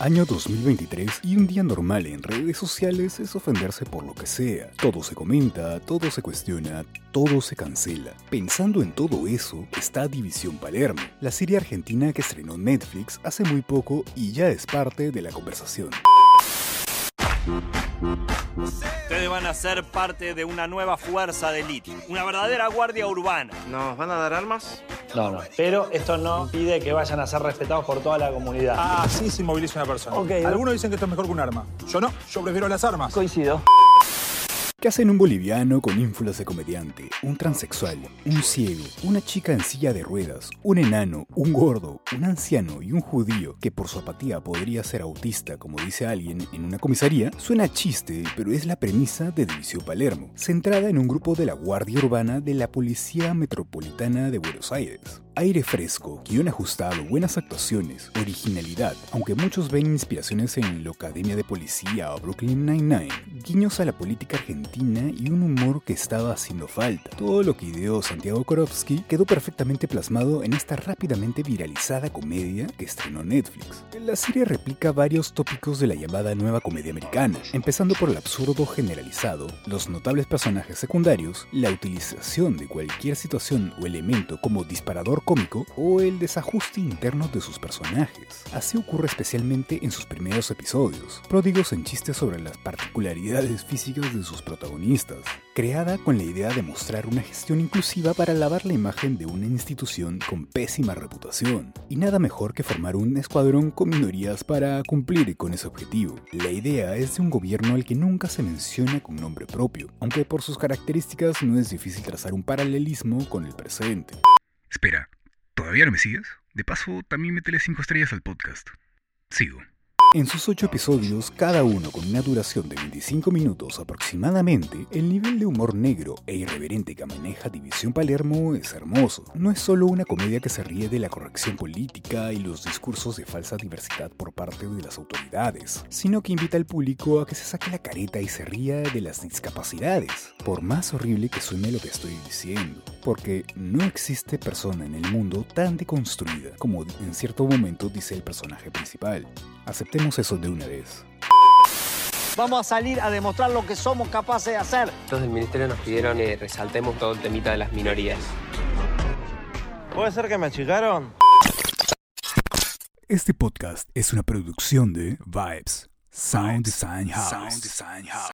Año 2023 y un día normal en redes sociales es ofenderse por lo que sea. Todo se comenta, todo se cuestiona, todo se cancela. Pensando en todo eso está División Palermo, la serie argentina que estrenó Netflix hace muy poco y ya es parte de la conversación. Ustedes van a ser parte de una nueva fuerza de élite, una verdadera guardia urbana. ¿Nos van a dar armas? No, no. Pero esto no pide que vayan a ser respetados por toda la comunidad. Ah, sí se moviliza una persona. Ok. Algunos dicen que esto es mejor que un arma. Yo no, yo prefiero las armas. Coincido. ¿Qué hacen un boliviano con ínfulas de comediante, un transexual, un ciego, una chica en silla de ruedas, un enano, un gordo, un anciano y un judío que por su apatía podría ser autista, como dice alguien en una comisaría? Suena chiste, pero es la premisa de División Palermo, centrada en un grupo de la Guardia Urbana de la Policía Metropolitana de Buenos Aires. Aire fresco, guion ajustado, buenas actuaciones, originalidad, aunque muchos ven inspiraciones en la Academia de Policía o Brooklyn Nine-Nine, guiños a la política argentina y un humor que estaba haciendo falta. Todo lo que ideó Santiago Korowski quedó perfectamente plasmado en esta rápidamente viralizada comedia que estrenó Netflix. La serie replica varios tópicos de la llamada nueva comedia americana, empezando por el absurdo generalizado, los notables personajes secundarios, la utilización de cualquier situación o elemento como disparador cómico o el desajuste interno de sus personajes. Así ocurre especialmente en sus primeros episodios, pródigos en chistes sobre las particularidades físicas de sus protagonistas, creada con la idea de mostrar una gestión inclusiva para lavar la imagen de una institución con pésima reputación. Y nada mejor que formar un escuadrón con minorías para cumplir con ese objetivo. La idea es de un gobierno al que nunca se menciona con nombre propio, aunque por sus características no es difícil trazar un paralelismo con el presente. Espera, ¿todavía no me sigues? De paso, también métele 5 estrellas al podcast. Sigo. En sus ocho episodios, cada uno con una duración de 25 minutos aproximadamente, el nivel de humor negro e irreverente que maneja División Palermo es hermoso. No es solo una comedia que se ríe de la corrección política y los discursos de falsa diversidad por parte de las autoridades, sino que invita al público a que se saque la careta y se ría de las discapacidades, por más horrible que suene lo que estoy diciendo, porque no existe persona en el mundo tan deconstruida como en cierto momento dice el personaje principal. Aceptemos eso de una vez. Vamos a salir a demostrar lo que somos capaces de hacer. Los del ministerio nos pidieron que resaltemos todo el temita de las minorías. ¿Puede ser que me achicaron? Este podcast es una producción de Vibes Sound Design House.